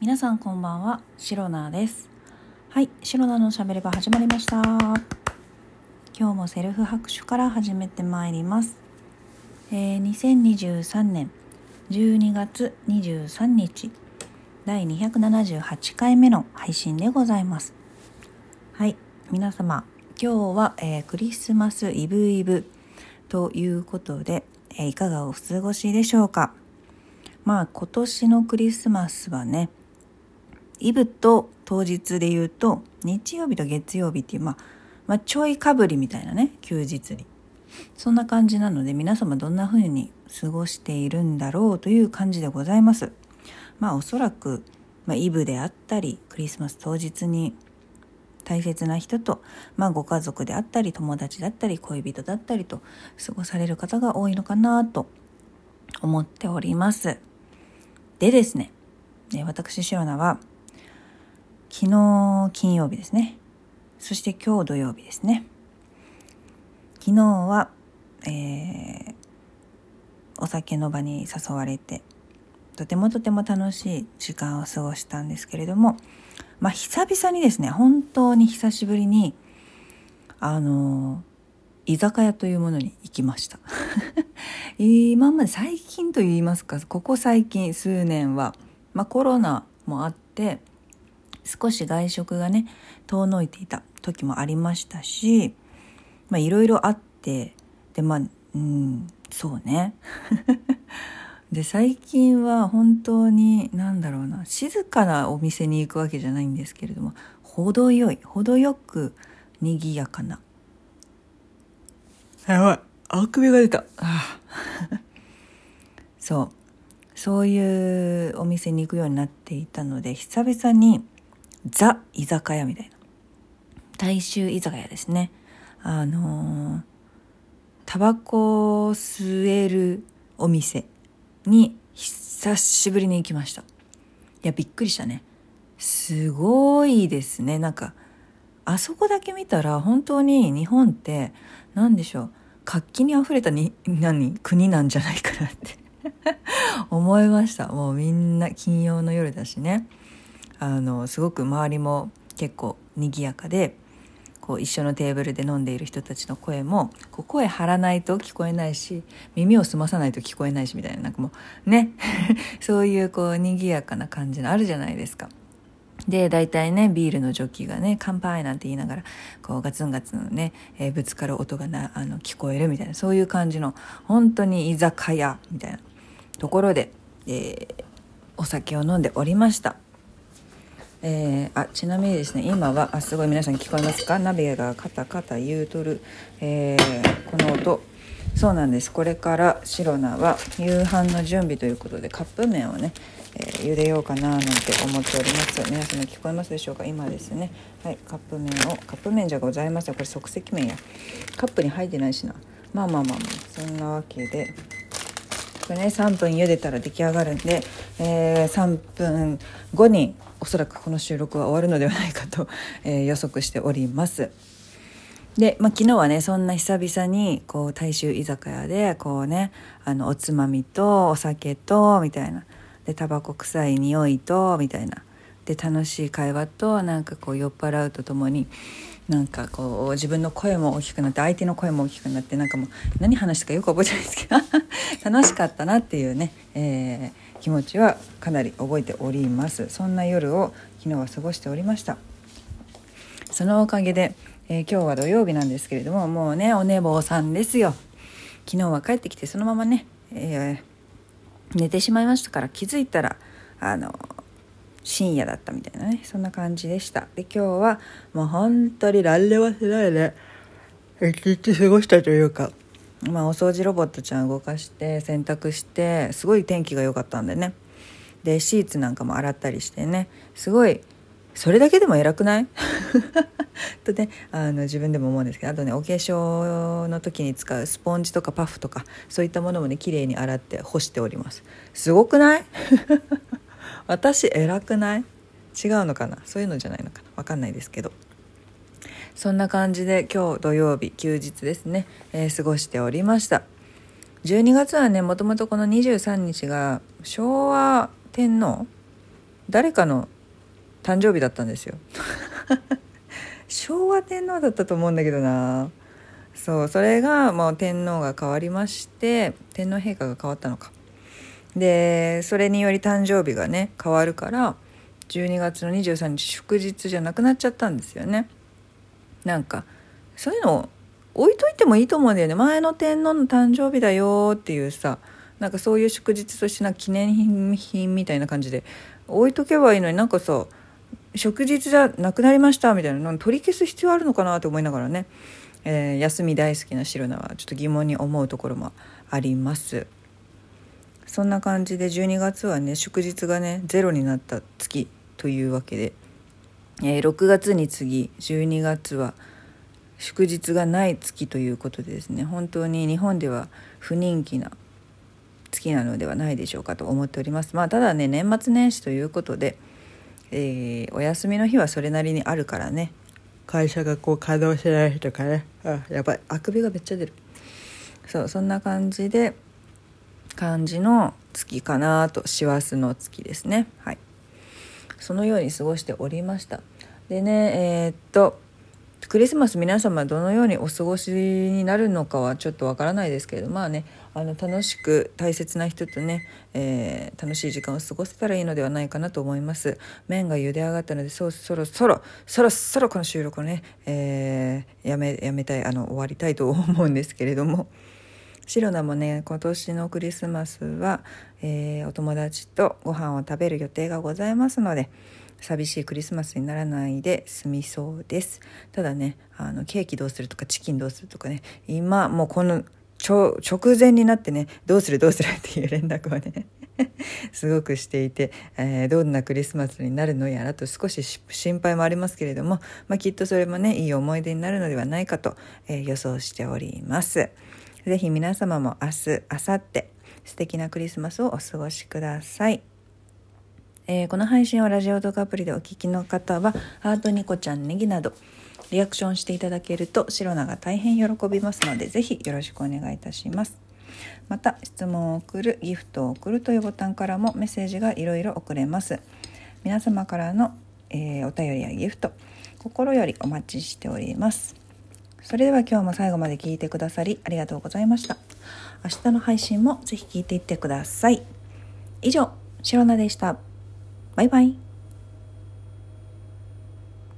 皆さんこんばんは、シロナです。はい、シロナのしゃべりが始まりました。今日もセルフ拍手から始めてまいります。えー、2023年12月23日、第278回目の配信でございます。はい、皆様、今日は、えークリスマスイブイブということで、えーいかがお過ごしでしょうかまあ今年のクリスマスはねイブと当日で言うと日曜日と月曜日っていう、まあ、まあちょいかぶりみたいなね休日に。そんな感じなので皆様どんな風に過ごしているんだろうという感じでございます。まあおそらく、まあ、イブであったりクリスマス当日に大切な人と、まあ、ご家族であったり友達だったり恋人だったりと過ごされる方が多いのかなと思っております。でですね私シロナは昨日金曜日ですね。そして今日土曜日ですね。昨日は、えーお酒の場に誘われてとてもとても楽しい時間を過ごしたんですけれどもまあ久々にですね本当に久しぶりにあの居酒屋というものに行きました。今まで最近といいますかここ最近数年は、まあ、コロナもあって少し外食がね遠のいていた時もありましたしまあいろいろあってでまあうんそうね。で最近は本当に何だろうな静かなお店に行くわけじゃないんですけれども程よい程よく賑やかな。やばい。あくびが出た。ああ。そう。そういうお店に行くようになっていたので久々にザ居酒屋みたいな。大衆居酒屋ですね。あのータバコを吸えるお店に久しぶりに行きました。いやびっくりしたね。すごいですね。なんかあそこだけ見たら本当に日本って何でしょう。活気にあふれたに何国なんじゃないかなって。思いました。もうみんな金曜の夜だしね。あのすごく周りも結構賑やかでこう一緒のテーブルで飲んでいる人たちの声もこう声張らないと聞こえないし耳を澄まさないと聞こえないしみたいななんかもうね そういうこう賑やかな感じのあるじゃないですか。で大体ねビールのジョッキがね「乾杯」なんて言いながらこうガツンガツンね、えーぶつかる音がなあの聞こえるみたいなそういう感じの本当に居酒屋みたいなところで、えーお酒を飲んでおりました。えーあちなみにですね今はあすごい皆さん聞こえますか？鍋がカタカタ言うとる、えーこの音。そうなんです。これからシロナは夕飯の準備ということでカップ麺をね、えー茹でようかななんて思っております。皆様聞こえますでしょうか？今ですね。はいカップ麺をカップ麺じゃございません。これ即席麺や。カップに入ってないしな。まあまあまあまあそんなわけで。これね3分茹でたら出来上がるんで、えー3分後におそらくこの収録は終わるのではないかと、えー予測しております。で、まあ、昨日はねそんな久々にこう大衆居酒屋でこうねあのおつまみとお酒とみたいなでタバコ臭い匂いとみたいなで楽しい会話となんかこう酔っ払うとともになんかこう自分の声も大きくなって相手の声も大きくなってなんかもう何話したかよく覚えてないですけど 楽しかったなっていうね、えー気持ちはかなり覚えております。そんな夜を昨日は過ごしておりました。そのおかげで、えー今日は土曜日なんですけれどももうねお寝坊さんですよ。昨日は帰ってきてそのままね、えー寝てしまいましたから気づいたらあの深夜だったみたいなねそんな感じでした。で今日はもう本当に何でもしないで一日過ごしたというかまあお掃除ロボットちゃん動かして洗濯してすごい天気が良かったんでね。でシーツなんかも洗ったりしてね。すごいそれだけでも偉くない？とねあの自分でも思うんですけどあとねお化粧の時に使うスポンジとかパフとかそういったものもね綺麗に洗って干しております。すごくない？私偉くない？違うのかな？そういうのじゃないのかな？わかんないですけど。そんな感じで今日土曜日休日ですね、えー過ごしておりました。12月はねもともとこの23日が昭和天皇誰かの誕生日だったんですよ。昭和天皇だったと思うんだけどな。そうそれがもう天皇が変わりまして天皇陛下が変わったのか。でそれにより誕生日がね変わるから12月の23日祝日じゃなくなっちゃったんですよね。なんかそういうの置いといてもいいと思うんだよね。前の天皇の誕生日だよっていうさなんかそういう祝日としてな記念品みたいな感じで。置いとけばいいのになんかさ祝日じゃなくなりましたみたいなの取り消す必要あるのかなと思いながらね、えー、休み大好きなシロナはちょっと疑問に思うところもあります。そんな感じで12月はね祝日がねゼロになった月というわけで、えー、6月に次12月は祝日がない月ということでですね本当に日本では不人気な月なのではないでしょうかと思っております。まあただね年末年始ということでえー、お休みの日はそれなりにあるからね会社がこう稼働してない日とかねあやばいあくびがめっちゃ出る。そうそんな感じで感じの月かなと師走の月ですね。はいそのように過ごしておりました。でねえー、っとクリスマス皆様どのようにお過ごしになるのかはちょっとわからないですけれどまあねあの楽しく大切な人とね、えー、楽しい時間を過ごせたらいいのではないかなと思います。麺が茹で上がったのでそろそろそろそろそろこの収録をね、えー、やめやめたいあの終わりたいと思うんですけれども。シロナもね今年のクリスマスは、えー、お友達とご飯を食べる予定がございますので寂しいクリスマスにならないで済みそうですただねあのケーキどうするとかチキンどうするとかね今もうこの直前になってねどうするどうする っていう連絡をね すごくしていて、えー、どんなクリスマスになるのやらと少し心配もありますけれども、まあ、きっとそれもねいい思い出になるのではないかと、えー、予想しております。是非皆様も明日明後日素敵なクリスマスをお過ごしください。えー、この配信をラジオトークアプリでお聴きの方は、ハートニコちゃんネギなど、リアクションしていただけると、シロナが大変喜びますので、ぜひよろしくお願いいたします。また、質問を送る、ギフトを送るというボタンからもメッセージがいろいろ送れます。皆様からの、えー、お便りやギフト、心よりお待ちしております。それでは今日も最後まで聞いてくださりありがとうございました。明日の配信もぜひ聞いていってください。以上、シロナでした。バイバイ。